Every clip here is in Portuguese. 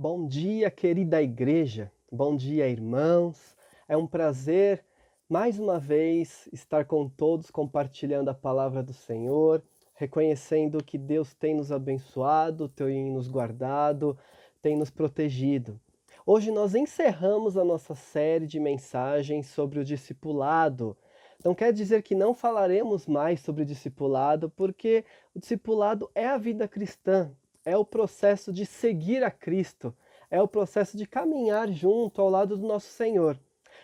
Bom dia, querida igreja. Bom dia, irmãos. É um prazer mais uma vez estar com todos compartilhando a palavra do Senhor, reconhecendo que Deus tem nos abençoado, tem nos guardado, tem nos protegido. Hoje nós encerramos a nossa série de mensagens sobre o discipulado. Não quer dizer que não falaremos mais sobre o discipulado, porque o discipulado é a vida cristã, é o processo de seguir a Cristo, é o processo de caminhar junto ao lado do nosso Senhor.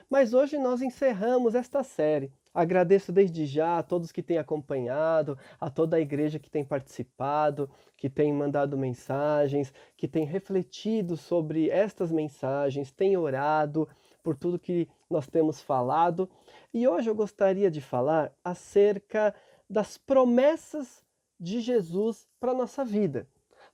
Mas hoje nós encerramos esta série. Agradeço desde já a todos que têm acompanhado, a toda a igreja que tem participado, que tem mandado mensagens, que tem refletido sobre estas mensagens, tem orado por tudo que nós temos falado. E hoje eu gostaria de falar acerca das promessas de Jesus para a nossa vida.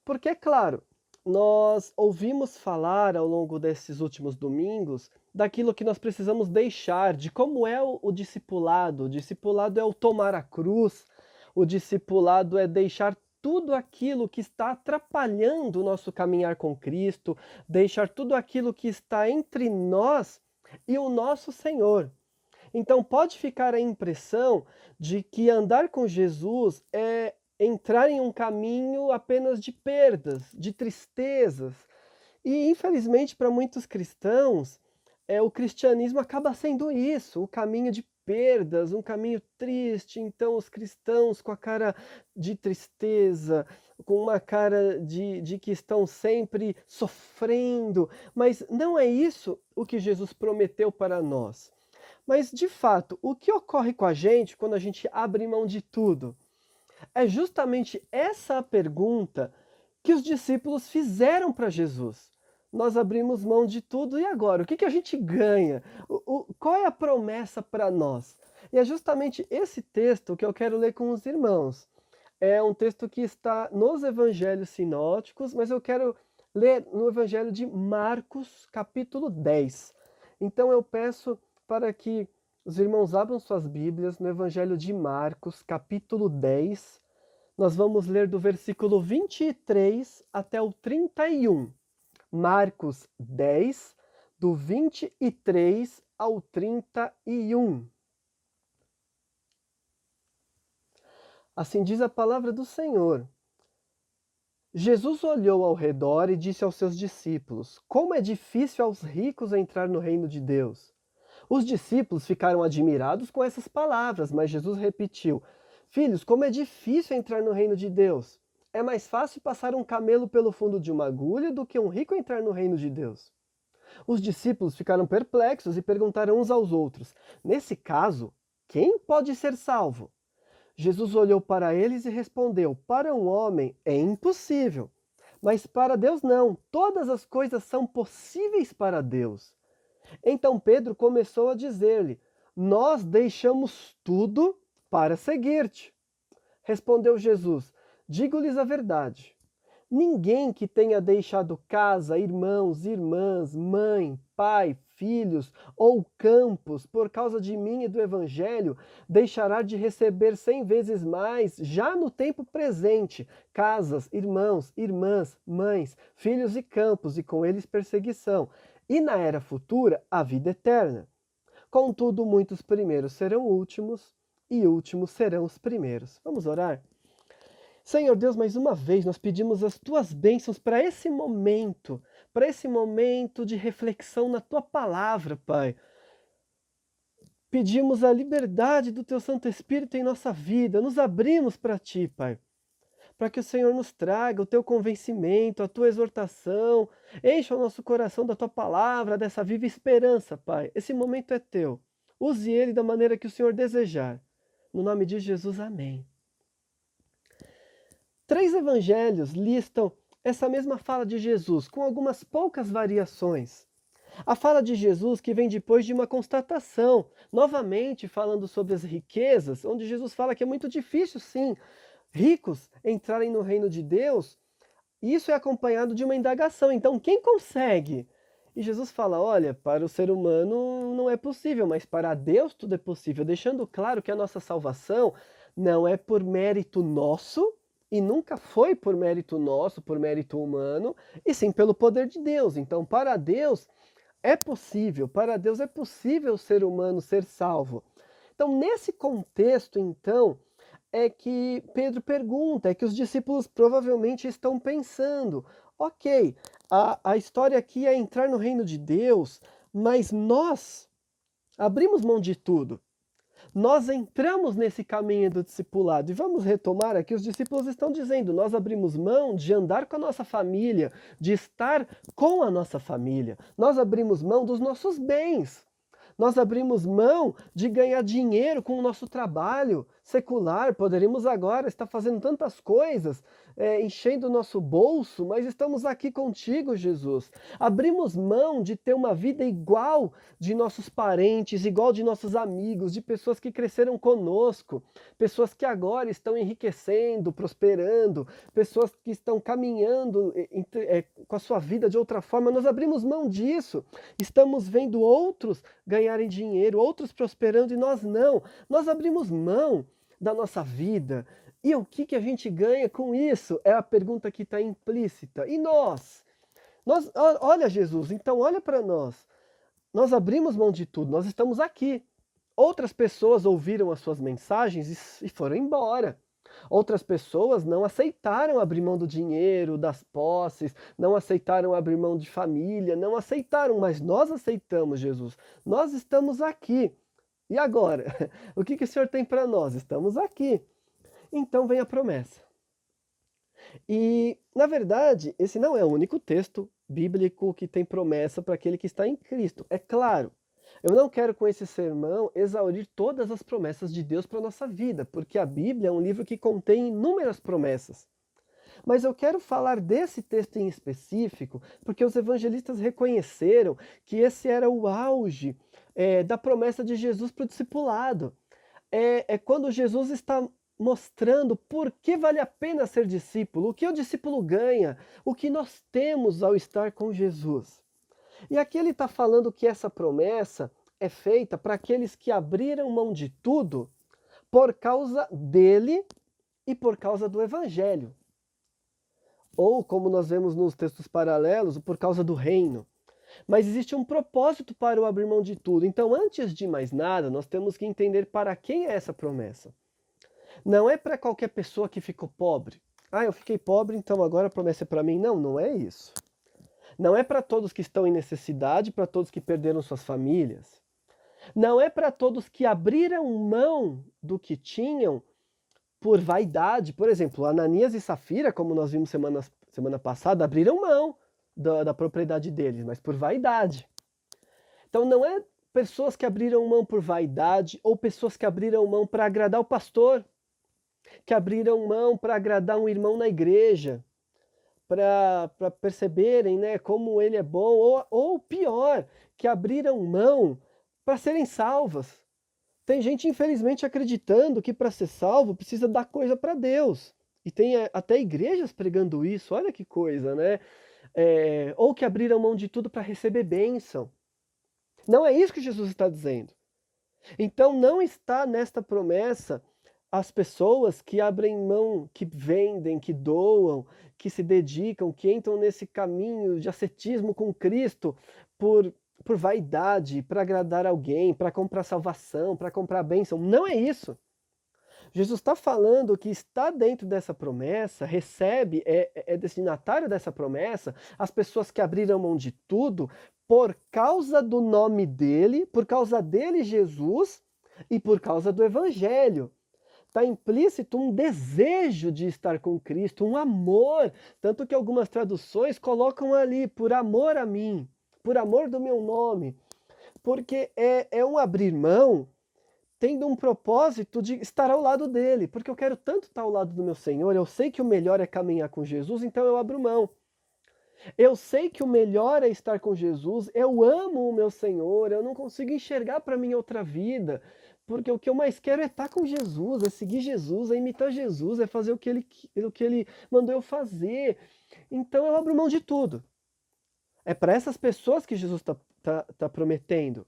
Porque, é claro, nós ouvimos falar ao longo desses últimos domingos daquilo que nós precisamos deixar, de como é o, o discipulado. O discipulado é o tomar a cruz, o discipulado é deixar tudo aquilo que está atrapalhando o nosso caminhar com Cristo, deixar tudo aquilo que está entre nós e o nosso Senhor. Então pode ficar a impressão de que andar com Jesus é entrar em um caminho apenas de perdas, de tristezas. E infelizmente para muitos cristãos, é, o cristianismo acaba sendo isso, o caminho de perdas, um caminho triste. Então, os cristãos com a cara de tristeza, com uma cara de, de que estão sempre sofrendo. Mas não é isso o que Jesus prometeu para nós. Mas, de fato, o que ocorre com a gente quando a gente abre mão de tudo? É justamente essa pergunta que os discípulos fizeram para Jesus nós abrimos mão de tudo e agora? O que, que a gente ganha? O, o, qual é a promessa para nós? E é justamente esse texto que eu quero ler com os irmãos. É um texto que está nos evangelhos sinóticos, mas eu quero ler no evangelho de Marcos, capítulo 10. Então eu peço para que os irmãos abram suas Bíblias no evangelho de Marcos, capítulo 10. Nós vamos ler do versículo 23 até o 31. Marcos 10, do 23 ao 31. Assim diz a palavra do Senhor. Jesus olhou ao redor e disse aos seus discípulos: Como é difícil aos ricos entrar no reino de Deus. Os discípulos ficaram admirados com essas palavras, mas Jesus repetiu: Filhos, como é difícil entrar no reino de Deus. É mais fácil passar um camelo pelo fundo de uma agulha do que um rico entrar no reino de Deus. Os discípulos ficaram perplexos e perguntaram uns aos outros: Nesse caso, quem pode ser salvo? Jesus olhou para eles e respondeu: Para um homem é impossível, mas para Deus não. Todas as coisas são possíveis para Deus. Então Pedro começou a dizer-lhe: Nós deixamos tudo para seguir-te. Respondeu Jesus: Digo-lhes a verdade. Ninguém que tenha deixado casa, irmãos, irmãs, mãe, pai, filhos ou campos por causa de mim e do Evangelho, deixará de receber cem vezes mais, já no tempo presente, casas, irmãos, irmãs, mães, filhos e campos, e com eles perseguição, e na era futura, a vida eterna. Contudo, muitos primeiros serão últimos, e últimos serão os primeiros. Vamos orar? Senhor Deus, mais uma vez nós pedimos as tuas bênçãos para esse momento, para esse momento de reflexão na tua palavra, Pai. Pedimos a liberdade do teu Santo Espírito em nossa vida, nos abrimos para ti, Pai. Para que o Senhor nos traga o teu convencimento, a tua exortação, encha o nosso coração da tua palavra, dessa viva esperança, Pai. Esse momento é teu. Use ele da maneira que o Senhor desejar. No nome de Jesus, amém. Três evangelhos listam essa mesma fala de Jesus, com algumas poucas variações. A fala de Jesus que vem depois de uma constatação, novamente falando sobre as riquezas, onde Jesus fala que é muito difícil, sim, ricos entrarem no reino de Deus. Isso é acompanhado de uma indagação. Então, quem consegue? E Jesus fala: olha, para o ser humano não é possível, mas para Deus tudo é possível, deixando claro que a nossa salvação não é por mérito nosso, E nunca foi por mérito nosso, por mérito humano, e sim pelo poder de Deus. Então, para Deus é possível, para Deus é possível o ser humano ser salvo. Então, nesse contexto, então, é que Pedro pergunta, é que os discípulos provavelmente estão pensando: ok, a, a história aqui é entrar no reino de Deus, mas nós abrimos mão de tudo nós entramos nesse caminho do discipulado. E vamos retomar aqui: os discípulos estão dizendo, nós abrimos mão de andar com a nossa família, de estar com a nossa família, nós abrimos mão dos nossos bens. Nós abrimos mão de ganhar dinheiro com o nosso trabalho secular. Poderíamos agora estar fazendo tantas coisas, é, enchendo o nosso bolso, mas estamos aqui contigo, Jesus. Abrimos mão de ter uma vida igual de nossos parentes, igual de nossos amigos, de pessoas que cresceram conosco, pessoas que agora estão enriquecendo, prosperando, pessoas que estão caminhando é, com a sua vida de outra forma. Nós abrimos mão disso. Estamos vendo outros ganharem dinheiro, outros prosperando e nós não. Nós abrimos mão da nossa vida, e o que, que a gente ganha com isso? É a pergunta que está implícita. E nós? nós? Olha, Jesus, então olha para nós. Nós abrimos mão de tudo, nós estamos aqui. Outras pessoas ouviram as suas mensagens e foram embora. Outras pessoas não aceitaram abrir mão do dinheiro, das posses, não aceitaram abrir mão de família, não aceitaram, mas nós aceitamos, Jesus. Nós estamos aqui. E agora? O que, que o Senhor tem para nós? Estamos aqui. Então vem a promessa. E, na verdade, esse não é o único texto bíblico que tem promessa para aquele que está em Cristo. É claro, eu não quero com esse sermão exaurir todas as promessas de Deus para a nossa vida, porque a Bíblia é um livro que contém inúmeras promessas. Mas eu quero falar desse texto em específico, porque os evangelistas reconheceram que esse era o auge é, da promessa de Jesus para o discipulado. É, é quando Jesus está mostrando por que vale a pena ser discípulo, o que o discípulo ganha, o que nós temos ao estar com Jesus. E aqui ele está falando que essa promessa é feita para aqueles que abriram mão de tudo por causa dele e por causa do evangelho. Ou, como nós vemos nos textos paralelos, por causa do reino. Mas existe um propósito para o abrir mão de tudo. Então, antes de mais nada, nós temos que entender para quem é essa promessa. Não é para qualquer pessoa que ficou pobre. Ah, eu fiquei pobre, então agora a promessa é para mim. Não, não é isso. Não é para todos que estão em necessidade, para todos que perderam suas famílias. Não é para todos que abriram mão do que tinham por vaidade. Por exemplo, Ananias e Safira, como nós vimos semana, semana passada, abriram mão da, da propriedade deles, mas por vaidade. Então não é pessoas que abriram mão por vaidade ou pessoas que abriram mão para agradar o pastor que abriram mão para agradar um irmão na igreja, para perceberem né, como ele é bom, ou, ou pior, que abriram mão para serem salvas. Tem gente, infelizmente, acreditando que para ser salvo precisa dar coisa para Deus. E tem até igrejas pregando isso, olha que coisa, né? É, ou que abriram mão de tudo para receber bênção. Não é isso que Jesus está dizendo. Então não está nesta promessa as pessoas que abrem mão, que vendem, que doam, que se dedicam, que entram nesse caminho de ascetismo com Cristo por, por vaidade, para agradar alguém, para comprar salvação, para comprar bênção. Não é isso. Jesus está falando que está dentro dessa promessa, recebe, é, é destinatário dessa promessa, as pessoas que abriram mão de tudo por causa do nome dele, por causa dele, Jesus, e por causa do evangelho está implícito um desejo de estar com Cristo, um amor. Tanto que algumas traduções colocam ali, por amor a mim, por amor do meu nome. Porque é, é um abrir mão tendo um propósito de estar ao lado dele. Porque eu quero tanto estar ao lado do meu Senhor, eu sei que o melhor é caminhar com Jesus, então eu abro mão. Eu sei que o melhor é estar com Jesus, eu amo o meu Senhor, eu não consigo enxergar para mim outra vida. Porque o que eu mais quero é estar com Jesus, é seguir Jesus, é imitar Jesus, é fazer o que ele, o que ele mandou eu fazer. Então eu abro mão de tudo. É para essas pessoas que Jesus está tá, tá prometendo.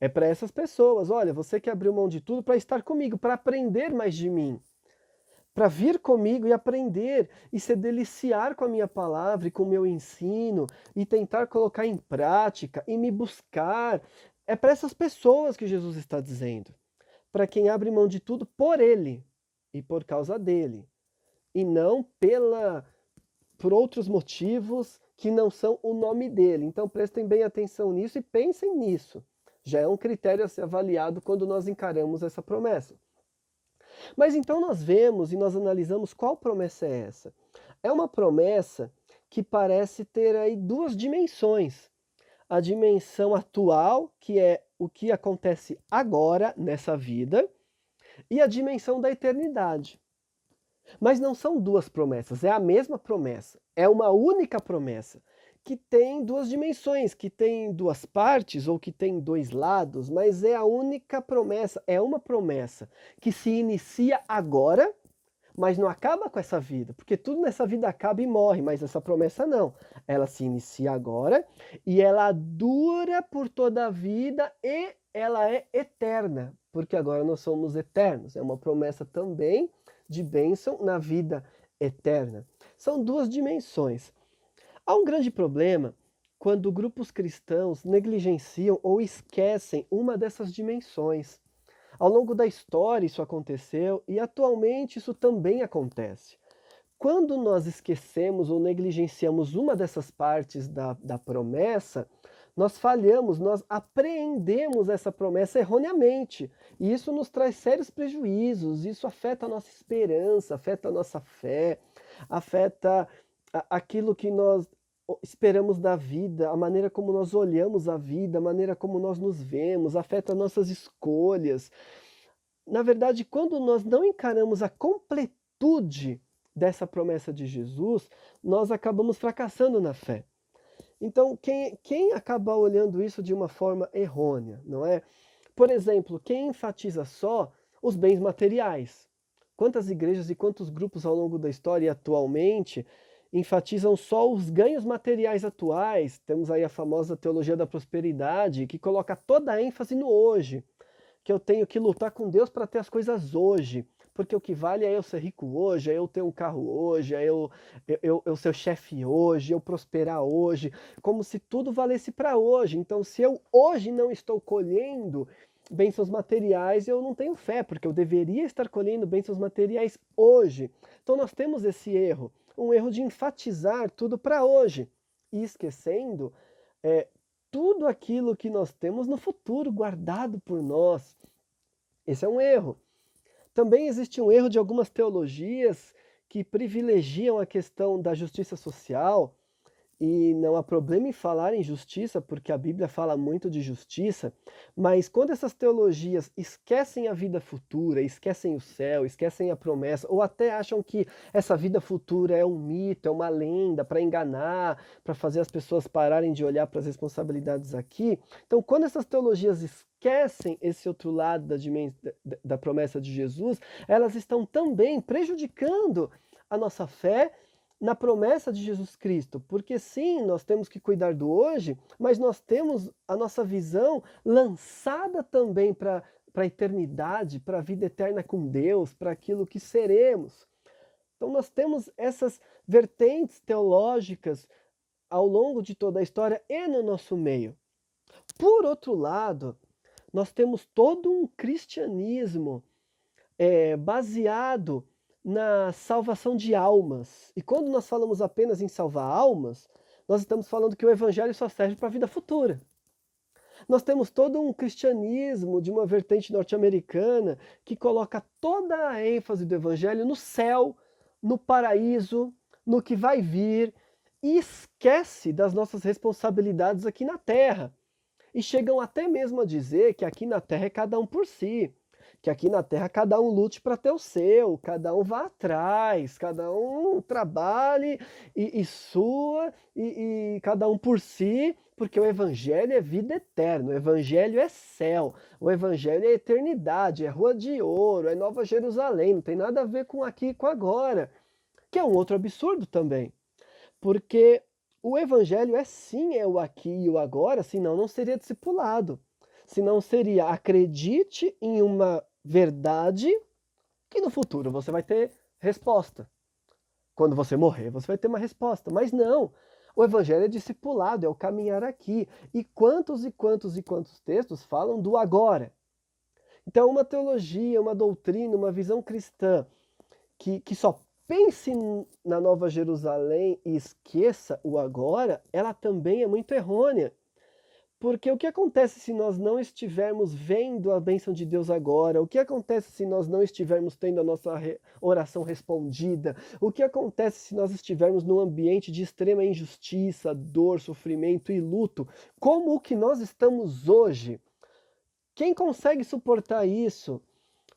É para essas pessoas. Olha, você que abriu mão de tudo para estar comigo, para aprender mais de mim, para vir comigo e aprender e se deliciar com a minha palavra e com o meu ensino e tentar colocar em prática e me buscar. É para essas pessoas que Jesus está dizendo. Para quem abre mão de tudo por ele e por causa dele, e não pela por outros motivos que não são o nome dele. Então prestem bem atenção nisso e pensem nisso. Já é um critério a ser avaliado quando nós encaramos essa promessa. Mas então nós vemos e nós analisamos qual promessa é essa. É uma promessa que parece ter aí duas dimensões. A dimensão atual, que é o que acontece agora nessa vida, e a dimensão da eternidade. Mas não são duas promessas, é a mesma promessa. É uma única promessa que tem duas dimensões, que tem duas partes ou que tem dois lados, mas é a única promessa, é uma promessa que se inicia agora, mas não acaba com essa vida, porque tudo nessa vida acaba e morre, mas essa promessa não. Ela se inicia agora e ela dura por toda a vida e ela é eterna, porque agora nós somos eternos. É uma promessa também de bênção na vida eterna. São duas dimensões. Há um grande problema quando grupos cristãos negligenciam ou esquecem uma dessas dimensões. Ao longo da história isso aconteceu e atualmente isso também acontece. Quando nós esquecemos ou negligenciamos uma dessas partes da, da promessa, nós falhamos, nós apreendemos essa promessa erroneamente. E isso nos traz sérios prejuízos, isso afeta a nossa esperança, afeta a nossa fé, afeta aquilo que nós esperamos da vida, a maneira como nós olhamos a vida, a maneira como nós nos vemos, afeta nossas escolhas. Na verdade, quando nós não encaramos a completude dessa promessa de Jesus, nós acabamos fracassando na fé. Então, quem, quem acaba olhando isso de uma forma errônea, não é? Por exemplo, quem enfatiza só os bens materiais? Quantas igrejas e quantos grupos ao longo da história e atualmente enfatizam só os ganhos materiais atuais. Temos aí a famosa teologia da prosperidade, que coloca toda a ênfase no hoje. Que eu tenho que lutar com Deus para ter as coisas hoje. Porque o que vale é eu ser rico hoje, é eu ter um carro hoje, é eu, eu, eu, ser chefe hoje, eu prosperar hoje, como se tudo valesse para hoje. Então, se eu hoje não estou colhendo bênçãos materiais, eu não tenho fé, porque eu deveria estar colhendo bênçãos materiais hoje. Então, nós temos esse erro um erro de enfatizar tudo para hoje e esquecendo é, tudo aquilo que nós temos no futuro guardado por nós. Esse é um erro. Também existe um erro de algumas teologias que privilegiam a questão da justiça social e não há problema em falar em justiça, porque a Bíblia fala muito de justiça, mas quando essas teologias esquecem a vida futura, esquecem o céu, esquecem a promessa, ou até acham que essa vida futura é um mito, é uma lenda para enganar, para fazer as pessoas pararem de olhar para as responsabilidades aqui. Então, quando essas teologias esquecem esse outro lado da, da, promessa de Jesus, elas estão também prejudicando a nossa fé na promessa de Jesus Cristo, porque sim, nós temos que cuidar do hoje, mas nós temos a nossa visão lançada também para a eternidade, para a vida eterna com Deus, para aquilo que seremos. Então nós temos essas vertentes teológicas ao longo de toda a história e no nosso meio. Por outro lado, nós temos todo um cristianismo é, baseado na salvação de almas. E quando nós falamos apenas em salvar almas, nós estamos falando que o evangelho só serve para a vida futura. Nós temos todo um cristianismo de uma vertente norte-americana que coloca toda a ênfase do evangelho no céu, no paraíso, no que vai vir e esquece das nossas responsabilidades aqui na terra. E chegam até mesmo a dizer que aqui na terra é cada um por si que aqui na Terra cada um lute para ter o seu, cada um vá atrás, cada um trabalhe e, e sua, e, e cada um por si, porque o Evangelho é vida eterna, o Evangelho é céu, o Evangelho é eternidade, é rua de ouro, é Nova Jerusalém, não tem nada a ver com aqui e com agora, que é um outro absurdo também, porque o Evangelho é sim é o aqui e o agora, senão não seria discipulado senão seria acredite em uma verdade que no futuro você vai ter resposta. Quando você morrer, você vai ter uma resposta. Mas não. O evangelho é discipulado, é o caminhar aqui. E quantos e quantos e quantos textos falam do agora? Então, uma teologia, uma doutrina, uma visão cristã que, que só pense na Nova Jerusalém e esqueça o agora, ela também é muito errônea. Porque o que acontece se nós não estivermos vendo a bênção de Deus agora? O que acontece se nós não estivermos tendo a nossa oração respondida? O que acontece se nós estivermos num ambiente de extrema injustiça, dor, sofrimento e luto? Como o que nós estamos hoje? Quem consegue suportar isso?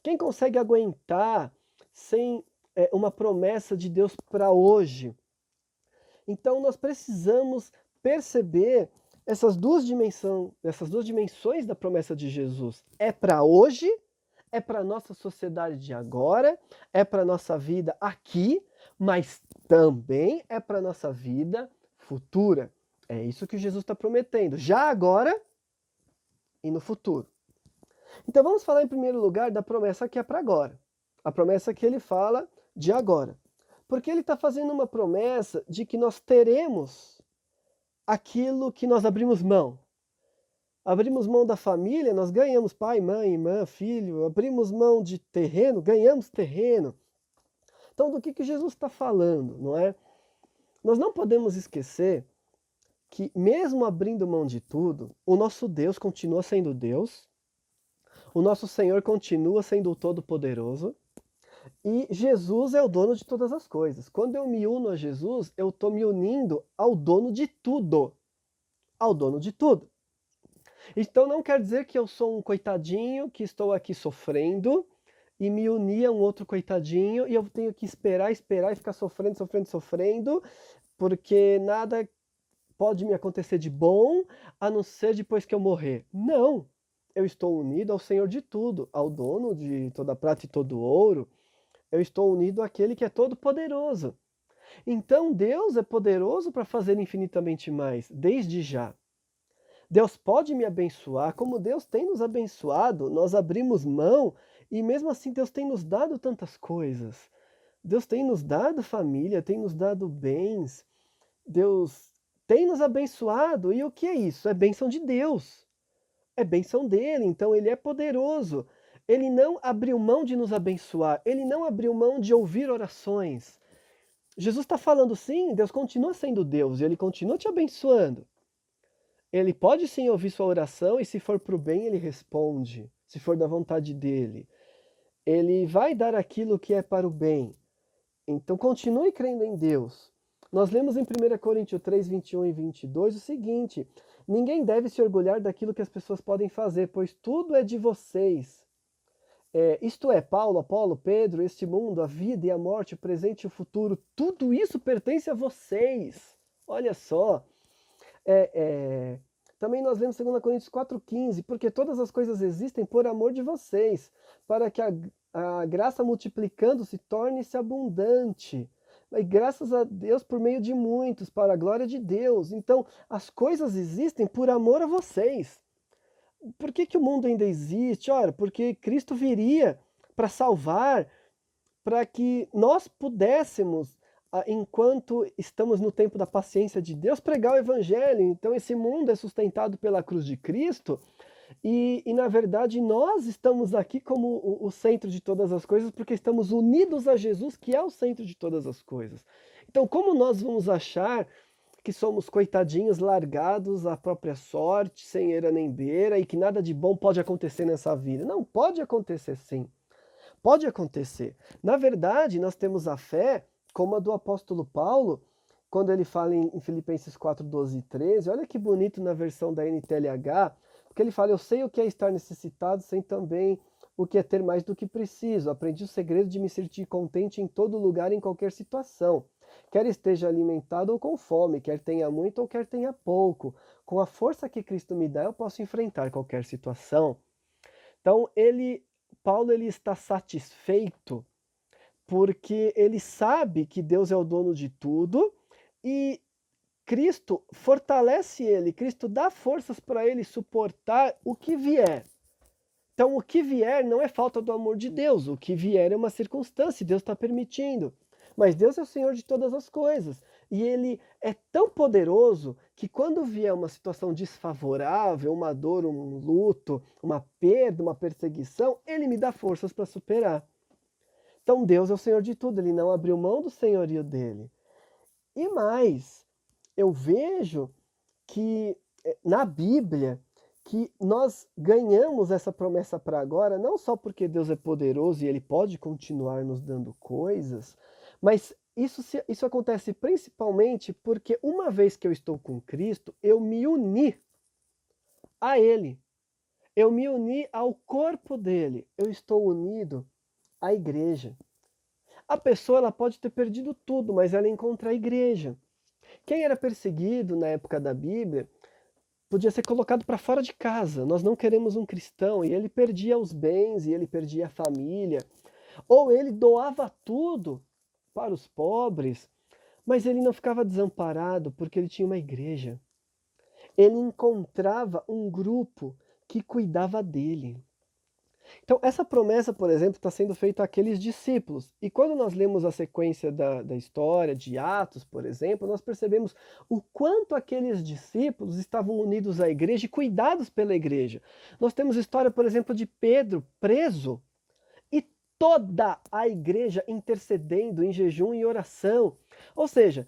Quem consegue aguentar sem é, uma promessa de Deus para hoje? Então nós precisamos perceber essas duas dimensões, essas duas dimensões da promessa de Jesus é para hoje, é para nossa sociedade de agora, é para nossa vida aqui, mas também é para nossa vida futura. É isso que Jesus está prometendo, já agora e no futuro. Então vamos falar em primeiro lugar da promessa que é para agora. A promessa que ele fala de agora. Porque ele está fazendo uma promessa de que nós teremos aquilo que nós abrimos mão. Abrimos mão da família, nós ganhamos pai, mãe, irmã, filho. Abrimos mão de terreno, ganhamos terreno. Então, do que, que Jesus está falando, não é? Nós não podemos esquecer que, mesmo abrindo mão de tudo, o nosso Deus continua sendo Deus, o nosso Senhor continua sendo o Todo-Poderoso, e Jesus é o dono de todas as coisas. Quando eu me uno a Jesus, eu estou me unindo ao dono de tudo. Ao dono de tudo. Então não quer dizer que eu sou um coitadinho que estou aqui sofrendo e me unir a um outro coitadinho e eu tenho que esperar, esperar e ficar sofrendo, sofrendo, sofrendo, porque nada pode me acontecer de bom a não ser depois que eu morrer. Não! Eu estou unido ao Senhor de tudo, ao dono de toda prata e todo ouro, eu estou unido àquele que é todo poderoso. Então Deus é poderoso para fazer infinitamente mais, desde já. Deus pode me abençoar, como Deus tem nos abençoado, nós abrimos mão e mesmo assim Deus tem nos dado tantas coisas. Deus tem nos dado família, tem nos dado bens, Deus tem nos abençoado. E o que é isso? É bênção de Deus. É bênção dele, então ele é poderoso ele não abriu mão de nos abençoar, ele não abriu mão de ouvir orações. Jesus está falando sim, Deus continua sendo Deus e ele continua te abençoando. Ele pode sim ouvir sua oração e se for para o bem, ele responde, se for da vontade dele. Ele vai dar aquilo que é para o bem. Então continue crendo em Deus. Nós lemos em 1 Coríntios 3, 21 e 22 o seguinte: Ninguém deve se orgulhar daquilo que as pessoas podem fazer, pois tudo é de vocês é, isto é, Paulo, Apolo, Pedro, este mundo, a vida e a morte, o presente e o futuro, tudo isso pertence a vocês. Olha só. É, é, também nós lemos 2 Coríntios 4,15, porque todas as coisas existem por amor de vocês, para que a, a graça multiplicando-se torne-se abundante. E graças a Deus por meio de muitos, para a glória de Deus. Então, as coisas existem por amor a vocês por que, que o mundo ainda existe? Ora, porque Cristo viria para salvar, para que nós pudéssemos, enquanto estamos no tempo da paciência de Deus, pregar o Evangelho. Então, esse mundo é sustentado pela cruz de Cristo. E, e na verdade, nós estamos aqui como o, o centro de todas as coisas, porque estamos unidos a Jesus, que é o centro de todas as coisas. Então, como nós vamos achar que somos coitadinhos largados à própria sorte, sem eira nem beira, e que nada de bom pode acontecer nessa vida. Não, pode acontecer sim. Pode acontecer. Na verdade, nós temos a fé, como a do apóstolo Paulo, quando ele fala em, Filipenses 4, 12 e 13, olha que bonito na versão da NTLH, porque ele fala, eu sei o que é estar necessitado, sem também o que é ter mais do que preciso. Aprendi o segredo de me sentir contente em todo lugar, em qualquer situação. Quer esteja alimentado ou com fome, quer tenha muito ou quer tenha pouco, com a força que Cristo me dá, eu posso enfrentar qualquer situação. Então, ele, Paulo ele está satisfeito porque ele sabe que Deus é o dono de tudo e Cristo fortalece ele, Cristo dá forças para ele suportar o que vier. Então, o que vier não é falta do amor de Deus, o que vier é uma circunstância, Deus está permitindo. Mas Deus é o Senhor de todas as coisas. E Ele é tão poderoso que quando vier uma situação desfavorável, uma dor, um luto, uma perda, uma perseguição, Ele me dá forças para superar. Então Deus é o Senhor de tudo, Ele não abriu mão do senhorio dele. E mais, eu vejo que eh, na Bíblia que nós ganhamos essa promessa para agora, não só porque Deus é poderoso e Ele pode continuar nos dando coisas, mas isso, isso acontece principalmente porque uma vez que eu estou com Cristo, eu me uni a Ele. Eu me uni ao corpo dele. Eu estou unido à igreja. A pessoa ela pode ter perdido tudo, mas ela encontra a igreja. Quem era perseguido na época da Bíblia podia ser colocado para fora de casa. Nós não queremos um cristão. E ele perdia os bens, e ele perdia a família. Ou ele doava tudo para os pobres, mas ele não ficava desamparado porque ele tinha uma igreja. Ele encontrava um grupo que cuidava dele. Então, essa promessa, por exemplo, está sendo feita àqueles discípulos. E quando nós lemos a sequência da, da história, de Atos, por exemplo, nós percebemos o quanto aqueles discípulos estavam unidos à igreja e cuidados pela igreja. Nós temos história, por exemplo, de Pedro preso toda a igreja intercedendo em jejum e oração. Ou seja,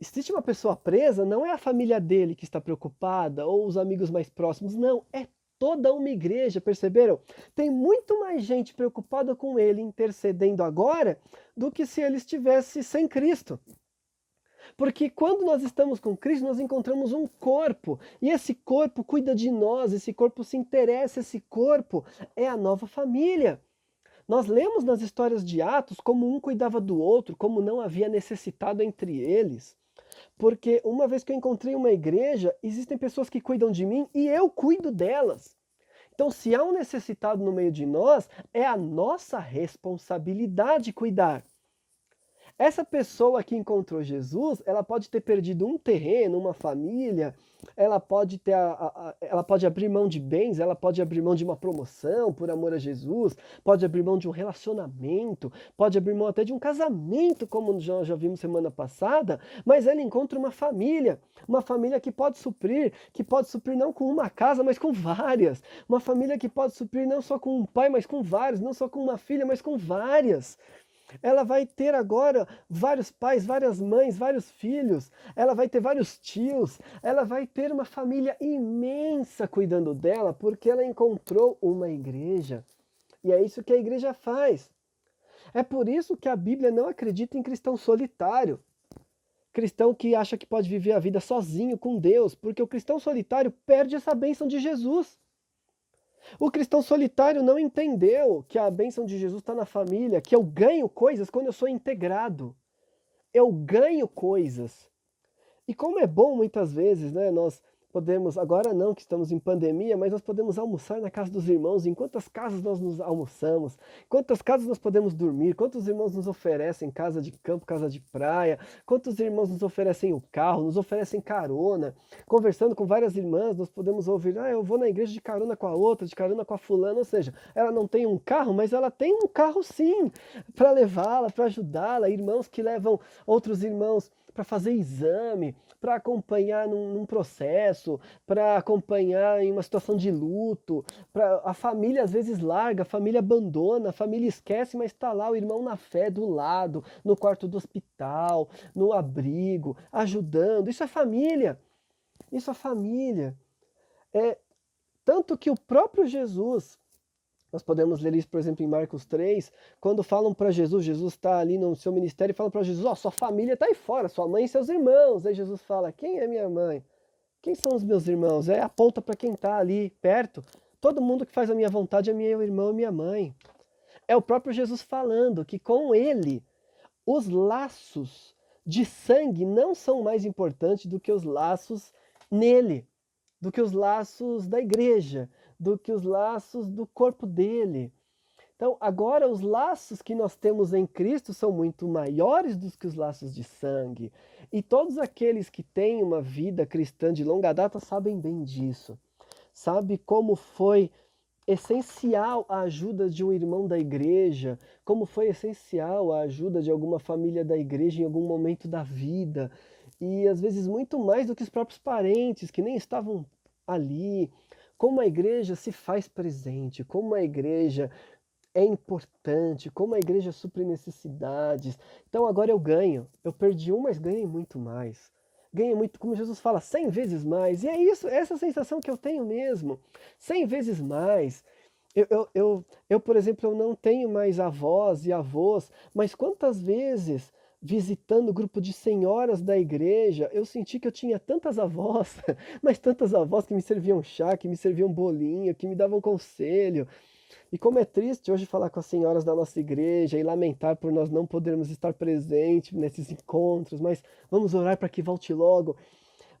existe uma pessoa presa, não é a família dele que está preocupada ou os amigos mais próximos, não, é toda uma igreja, perceberam? Tem muito mais gente preocupada com ele intercedendo agora do que se ele estivesse sem Cristo. Porque quando nós estamos com Cristo, nós encontramos um corpo, e esse corpo cuida de nós, esse corpo se interessa, esse corpo é a nova família. Nós lemos nas histórias de Atos como um cuidava do outro, como não havia necessitado entre eles. Porque uma vez que eu encontrei uma igreja, existem pessoas que cuidam de mim e eu cuido delas. Então, se há um necessitado no meio de nós, é a nossa responsabilidade cuidar. Essa pessoa que encontrou Jesus, ela pode ter perdido um terreno, uma família, ela pode ter a, a, ela pode abrir mão de bens, ela pode abrir mão de uma promoção por amor a Jesus, pode abrir mão de um relacionamento, pode abrir mão até de um casamento, como já, já vimos semana passada, mas ela encontra uma família, uma família que pode suprir, que pode suprir não com uma casa, mas com várias, uma família que pode suprir não só com um pai, mas com vários, não só com uma filha, mas com várias. Ela vai ter agora vários pais, várias mães, vários filhos. Ela vai ter vários tios. Ela vai ter uma família imensa cuidando dela porque ela encontrou uma igreja. E é isso que a igreja faz. É por isso que a Bíblia não acredita em cristão solitário. Cristão que acha que pode viver a vida sozinho com Deus, porque o cristão solitário perde essa bênção de Jesus. O cristão solitário não entendeu que a bênção de Jesus está na família, que eu ganho coisas quando eu sou integrado. Eu ganho coisas. E como é bom muitas vezes, né, nós podemos, agora não que estamos em pandemia, mas nós podemos almoçar na casa dos irmãos. Em quantas casas nós nos almoçamos? Quantas casas nós podemos dormir? Quantos irmãos nos oferecem casa de campo, casa de praia? Quantos irmãos nos oferecem o carro, nos oferecem carona? Conversando com várias irmãs, nós podemos ouvir: ah, eu vou na igreja de carona com a outra, de carona com a fulana. Ou seja, ela não tem um carro, mas ela tem um carro sim, para levá-la, para ajudá-la. Irmãos que levam outros irmãos para fazer exame, para acompanhar num, num processo, para acompanhar em uma situação de luto. Pra, a família às vezes larga, a família abandona, a família esquece, mas está lá o irmão na fé do lado, no quarto do hospital, no abrigo, ajudando. Isso é família. Isso é família. É, tanto que o próprio Jesus nós podemos ler isso, por exemplo, em Marcos 3, quando falam para Jesus, Jesus está ali no seu ministério e falam para Jesus, ó, oh, sua família está aí fora, sua mãe e seus irmãos. Aí Jesus fala, quem é minha mãe? Quem são os meus irmãos? É aponta para quem está ali perto. Todo mundo que faz a minha vontade é meu irmão e minha mãe. É o próprio Jesus falando que com ele os laços de sangue não são mais importantes do que os laços nele, do que os laços da igreja, do que os laços do corpo dele. Então, agora os laços que nós temos em Cristo são muito maiores do que os laços de sangue. E todos aqueles que têm uma vida cristã de longa data sabem bem disso. Sabe como foi essencial a ajuda de um irmão da igreja, como foi essencial a ajuda de alguma família da igreja em algum momento da vida, e às vezes muito mais do que os próprios parentes que nem estavam ali. Como a igreja se faz presente, como a igreja é importante, como a igreja supre necessidades. Então agora eu ganho. Eu perdi um, mas ganhei muito mais. Ganhei muito, como Jesus fala, cem vezes mais. E é isso, é essa sensação que eu tenho mesmo. Cem vezes mais. Eu, eu, eu, eu, por exemplo, eu não tenho mais avós e avós, mas quantas vezes visitando o grupo de senhoras da igreja, eu senti que eu tinha tantas avós, mas tantas avós que me serviam chá, que me serviam bolinho, que me davam conselho. E como é triste hoje falar com as senhoras da nossa igreja e lamentar por nós não podermos estar presentes nesses encontros, mas vamos orar para que volte logo.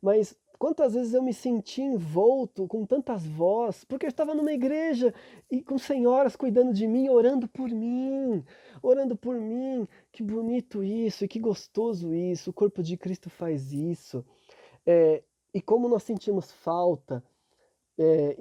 Mas Quantas vezes eu me senti envolto com tantas vozes, porque eu estava numa igreja e com senhoras cuidando de mim, orando por mim, orando por mim. Que bonito isso e que gostoso isso. O corpo de Cristo faz isso. É, e como nós sentimos falta. É,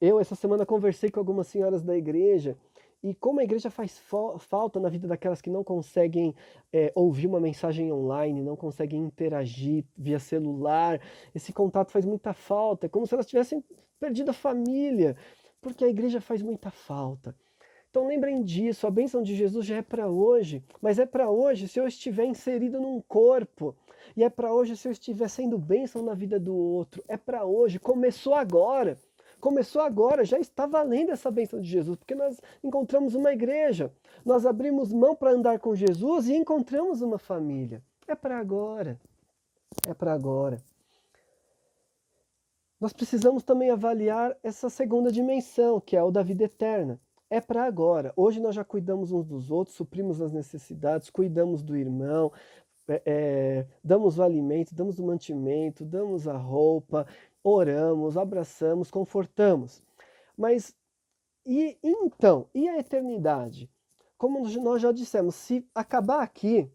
eu, essa semana, conversei com algumas senhoras da igreja e como a igreja faz falta na vida daquelas que não conseguem é, ouvir uma mensagem online, não conseguem interagir via celular, esse contato faz muita falta. É como se elas tivessem perdido a família, porque a igreja faz muita falta. Então lembrem disso, a bênção de Jesus já é para hoje, mas é para hoje se eu estiver inserido num corpo, e é para hoje se eu estiver sendo bênção na vida do outro, é para hoje, começou agora. Começou agora, já está valendo essa bênção de Jesus, porque nós encontramos uma igreja, nós abrimos mão para andar com Jesus e encontramos uma família. É para agora. É para agora. Nós precisamos também avaliar essa segunda dimensão, que é o da vida eterna. É para agora. Hoje nós já cuidamos uns dos outros, suprimos as necessidades, cuidamos do irmão, é, é, damos o alimento, damos o mantimento, damos a roupa, oramos, abraçamos, confortamos. Mas e então, e a eternidade? Como nós já dissemos, se acabar aqui,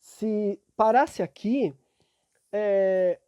se parasse aqui, é,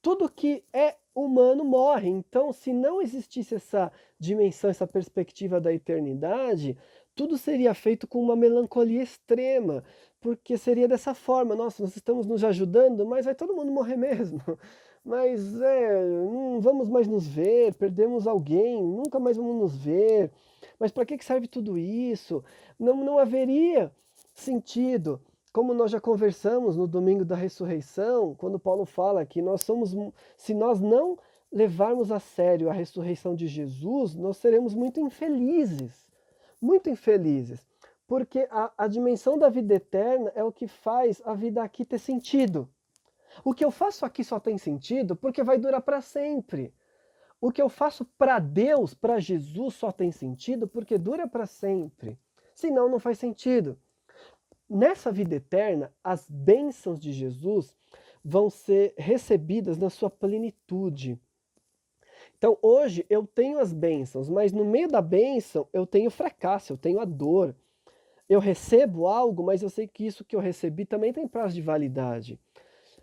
tudo que é humano morre. Então, se não existisse essa dimensão, essa perspectiva da eternidade, tudo seria feito com uma melancolia extrema, porque seria dessa forma: nossa, nós estamos nos ajudando, mas vai todo mundo morrer mesmo mas é, não vamos mais nos ver, perdemos alguém, nunca mais vamos nos ver. Mas para que serve tudo isso? Não, não haveria sentido. Como nós já conversamos no domingo da ressurreição, quando Paulo fala que nós somos, se nós não levarmos a sério a ressurreição de Jesus, nós seremos muito infelizes. Muito infelizes. Porque a, a dimensão da vida eterna é o que faz a vida aqui ter sentido. O que eu faço aqui só tem sentido porque vai durar para sempre. O que eu faço para Deus, para Jesus, só tem sentido porque dura para sempre. Senão, não faz sentido. Nessa vida eterna, as bênçãos de Jesus vão ser recebidas na sua plenitude. Então, hoje eu tenho as bênçãos, mas no meio da bênção eu tenho fracasso, eu tenho a dor. Eu recebo algo, mas eu sei que isso que eu recebi também tem prazo de validade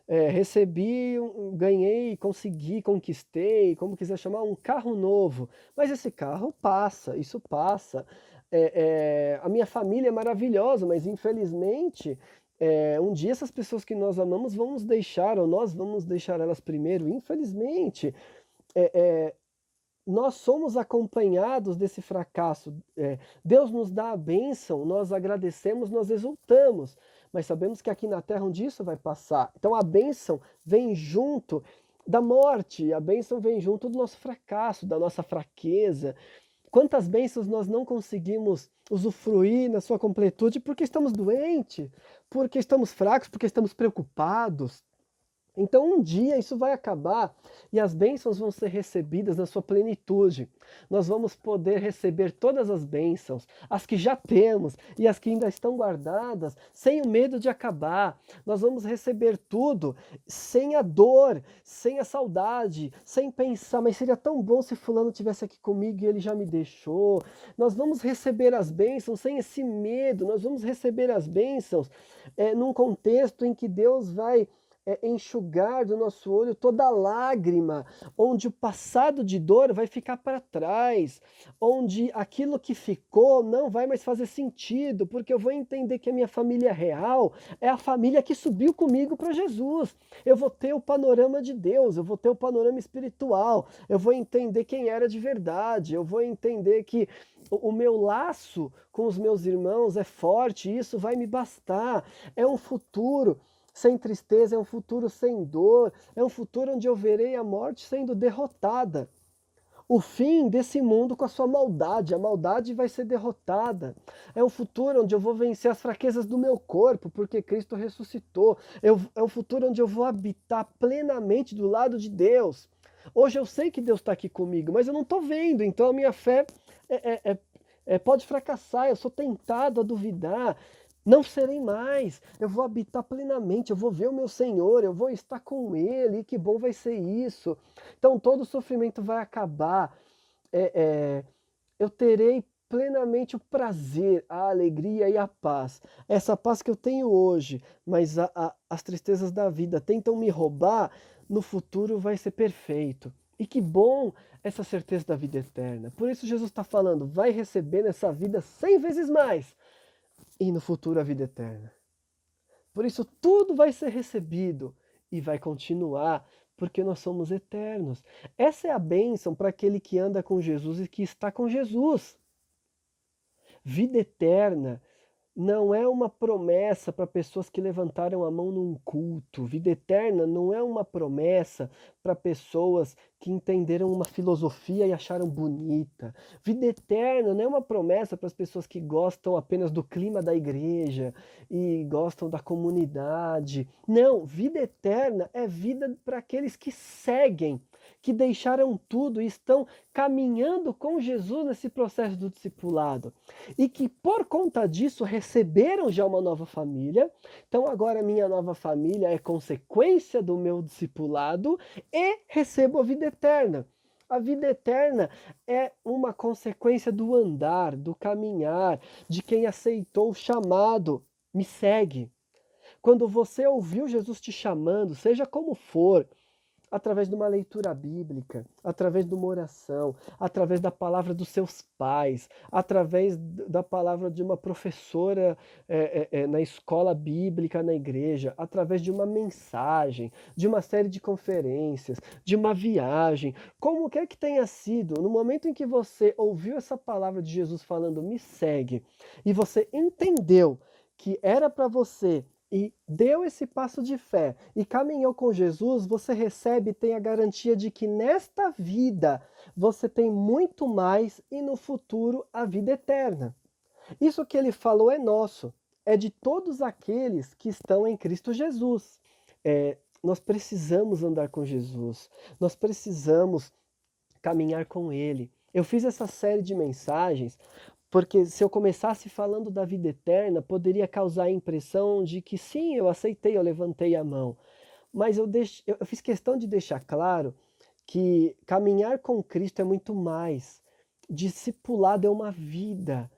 é, recebi, ganhei, consegui, conquistei, como quiser chamar, um carro novo. Mas esse carro passa, isso passa. É, é, a minha família é maravilhosa, mas infelizmente é, um dia essas pessoas que nós amamos vão nos deixar, ou nós vamos deixar elas primeiro, infelizmente. É, é, nós somos acompanhados desse fracasso. É, Deus nos dá a bênção, nós agradecemos, nós exultamos mas sabemos que aqui na terra dia isso vai passar. Então a bênção vem junto da morte, a bênção vem junto do nosso fracasso, da nossa fraqueza. Quantas bênçãos nós não conseguimos usufruir na sua completude porque estamos doentes, porque estamos fracos, porque estamos preocupados, então um dia isso vai acabar e as bênçãos vão ser recebidas na sua plenitude. Nós vamos poder receber todas as bênçãos, as que já temos e as que ainda estão guardadas, sem o medo de acabar. Nós vamos receber tudo sem a dor, sem a saudade, sem pensar, mas seria tão bom se fulano tivesse aqui comigo e ele já me deixou. Nós vamos receber as bênçãos sem esse medo, nós vamos receber as bênçãos é, num contexto em que Deus vai é, enxugar do nosso olho toda lágrima, onde o passado de dor vai ficar para trás, onde aquilo que ficou não vai mais fazer sentido, porque eu vou entender que a minha família real é a família que subiu comigo para Jesus. Eu vou ter o panorama de Deus, eu vou ter o panorama espiritual, eu vou entender quem era de verdade, eu vou entender que o meu laço com os meus irmãos é forte, isso vai me bastar. É um futuro sem tristeza, é um futuro sem dor, é um futuro onde eu verei a morte sendo derrotada. O fim desse mundo com a sua maldade, a maldade vai ser derrotada. É um futuro onde eu vou vencer as fraquezas do meu corpo, porque Cristo ressuscitou. Eu, é um futuro onde eu vou habitar plenamente do lado de Deus. Hoje eu sei que Deus está aqui comigo, mas eu não estou vendo, então a minha fé é, é, é, é, pode fracassar, eu sou tentado a duvidar. Não serei mais, eu vou habitar plenamente, eu vou ver o meu Senhor, eu vou estar com Ele, que bom vai ser isso. Então todo o sofrimento vai acabar, é, é, eu terei plenamente o prazer, a alegria e a paz. Essa paz que eu tenho hoje, mas a, a, as tristezas da vida tentam me roubar, no futuro vai ser perfeito. E que bom essa certeza da vida eterna. Por isso Jesus está falando, vai receber nessa vida cem vezes mais e no futuro a vida eterna. Por isso tudo vai ser recebido e vai continuar, porque nós somos eternos. Essa é a bênção para aquele que anda com Jesus e que está com Jesus. Vida eterna não é uma promessa para pessoas que levantaram a mão num culto. Vida eterna não é uma promessa para pessoas que entenderam uma filosofia e acharam bonita. Vida eterna não é uma promessa para as pessoas que gostam apenas do clima da igreja e gostam da comunidade. Não, vida eterna é vida para aqueles que seguem que deixaram tudo e estão caminhando com Jesus nesse processo do discipulado e que por conta disso receberam já uma nova família. Então agora minha nova família é consequência do meu discipulado e recebo a vida eterna. A vida eterna é uma consequência do andar, do caminhar, de quem aceitou o chamado. Me segue. Quando você ouviu Jesus te chamando, seja como for, através de uma leitura bíblica, através de uma oração, através da palavra dos seus pais, através da palavra de uma professora é, é, na escola bíblica, na igreja, através de uma mensagem, de uma série de conferências, de uma viagem, como quer que tenha sido, no momento em que você ouviu essa palavra de Jesus falando, me segue, e você entendeu que era para você e deu esse passo de fé e caminhou com Jesus, você recebe e tem a garantia de que nesta vida você tem muito mais e no futuro a vida eterna. Isso que ele falou é nosso, é de todos aqueles que estão em Cristo Jesus. É, nós precisamos andar com Jesus, nós precisamos caminhar com Ele. Eu fiz essa série de mensagens porque se eu começasse falando da vida eterna, poderia causar a impressão de que sim, eu aceitei, eu levantei a mão. Mas eu, deix... eu fiz questão de deixar claro que caminhar com Cristo é muito mais. Discipulado é uma vida,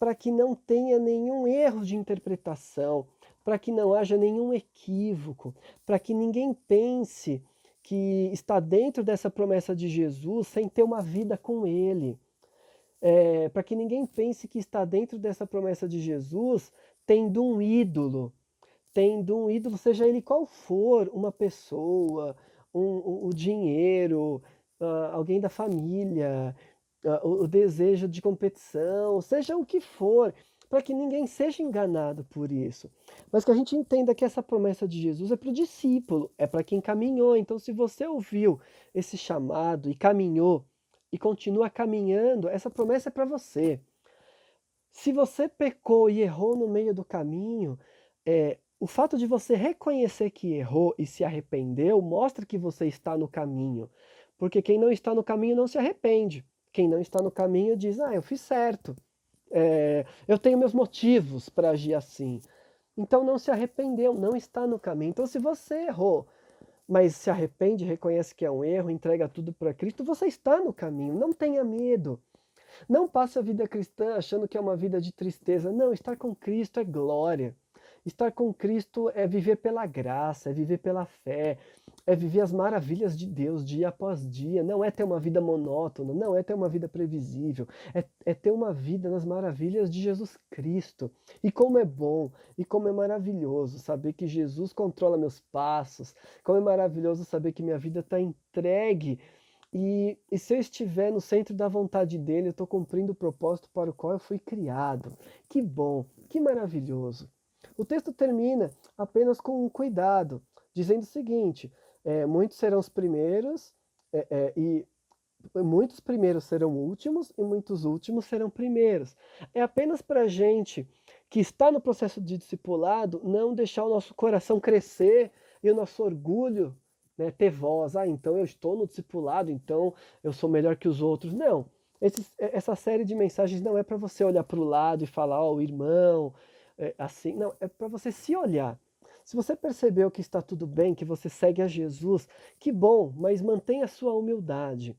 para que não tenha nenhum erro de interpretação, para que não haja nenhum equívoco, para que ninguém pense que está dentro dessa promessa de Jesus sem ter uma vida com Ele é, para que ninguém pense que está dentro dessa promessa de Jesus tendo um ídolo, tendo um ídolo, seja ele qual for, uma pessoa, um, um, o dinheiro, uh, alguém da família, uh, o, o desejo de competição, seja o que for, para que ninguém seja enganado por isso. Mas que a gente entenda que essa promessa de Jesus é para o discípulo, é para quem caminhou. Então, se você ouviu esse chamado e caminhou, e continua caminhando, essa promessa é para você. Se você pecou e errou no meio do caminho, é, o fato de você reconhecer que errou e se arrependeu mostra que você está no caminho. Porque quem não está no caminho não se arrepende. Quem não está no caminho diz: Ah, eu fiz certo. É, eu tenho meus motivos para agir assim. Então não se arrependeu, não está no caminho. Então, se você errou mas se arrepende, reconhece que é um erro, entrega tudo para Cristo, você está no caminho, não tenha medo. Não passe a vida cristã achando que é uma vida de tristeza. Não, estar com Cristo é glória. Estar com Cristo é viver pela graça, é viver pela fé, é viver as maravilhas de Deus dia após dia. Não é ter uma vida monótona, não é ter uma vida previsível, é, é ter uma vida nas maravilhas de Jesus Cristo. E como é bom, e como é maravilhoso saber que Jesus controla meus passos, como é maravilhoso saber que minha vida está entregue. E, e, se eu estiver no centro da vontade dele, eu estou cumprindo o propósito para o qual eu fui criado. Que bom, que maravilhoso. O texto termina apenas com um cuidado, dizendo o seguinte: é, muitos serão os primeiros, é, é, e muitos primeiros serão últimos, e muitos últimos serão primeiros. É apenas para a gente que está no processo de discipulado não deixar o nosso coração crescer e o nosso orgulho né, ter voz. Ah, então eu estou no discipulado, então eu sou melhor que os outros. Não. Esse, essa série de mensagens não é para você olhar para o lado e falar, ó, oh, irmão, é, assim. Não, é para você se olhar. Se você percebeu que está tudo bem, que você segue a Jesus, que bom, mas mantenha a sua humildade.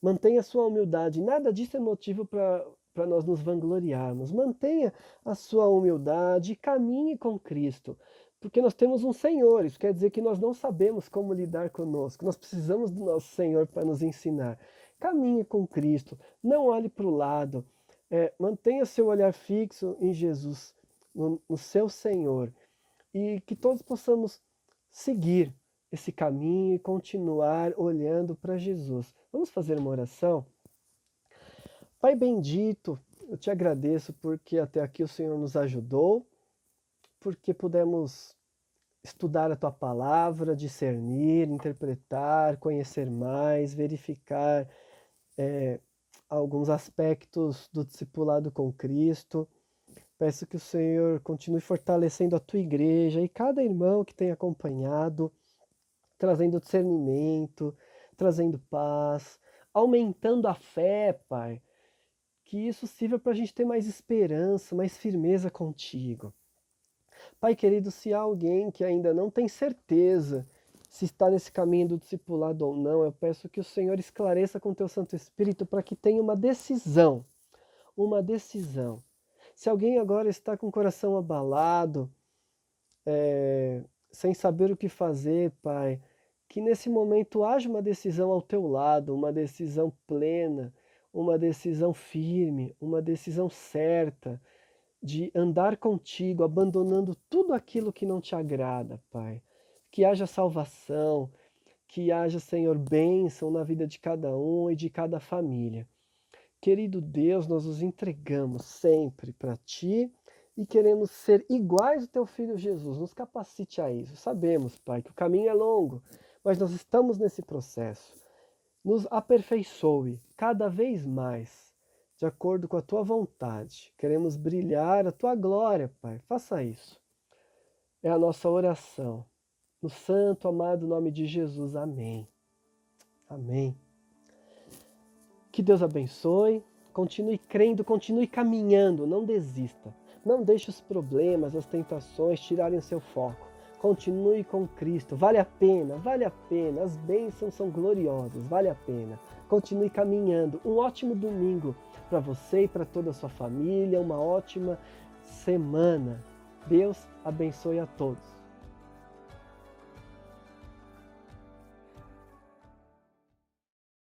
Mantenha a sua humildade. Nada disso é motivo para nós nos vangloriarmos. Mantenha a sua humildade e caminhe com Cristo. Porque nós temos um Senhor, isso quer dizer que nós não sabemos como lidar conosco. Nós precisamos do nosso Senhor para nos ensinar. Caminhe com Cristo, não olhe para o lado, é, mantenha seu olhar fixo em Jesus no, no seu Senhor e que todos possamos seguir esse caminho e continuar olhando para Jesus. Vamos fazer uma oração? Pai bendito, eu te agradeço porque até aqui o Senhor nos ajudou, porque pudemos estudar a tua palavra, discernir, interpretar, conhecer mais, verificar é, alguns aspectos do discipulado com Cristo. Peço que o Senhor continue fortalecendo a tua igreja e cada irmão que tem acompanhado, trazendo discernimento, trazendo paz, aumentando a fé, Pai. Que isso sirva para a gente ter mais esperança, mais firmeza contigo. Pai querido, se há alguém que ainda não tem certeza se está nesse caminho do discipulado ou não, eu peço que o Senhor esclareça com teu Santo Espírito para que tenha uma decisão. Uma decisão se alguém agora está com o coração abalado, é, sem saber o que fazer, Pai, que nesse momento haja uma decisão ao teu lado, uma decisão plena, uma decisão firme, uma decisão certa de andar contigo, abandonando tudo aquilo que não te agrada, Pai. Que haja salvação, que haja, Senhor, bênção na vida de cada um e de cada família. Querido Deus, nós nos entregamos sempre para Ti e queremos ser iguais ao Teu Filho Jesus. Nos capacite a isso. Sabemos, Pai, que o caminho é longo, mas nós estamos nesse processo. Nos aperfeiçoe cada vez mais, de acordo com a Tua vontade. Queremos brilhar a Tua glória, Pai. Faça isso. É a nossa oração. No santo, amado nome de Jesus. Amém. Amém. Que Deus abençoe. Continue crendo, continue caminhando, não desista. Não deixe os problemas, as tentações tirarem seu foco. Continue com Cristo. Vale a pena, vale a pena. As bênçãos são gloriosas, vale a pena. Continue caminhando. Um ótimo domingo para você e para toda a sua família. Uma ótima semana. Deus abençoe a todos.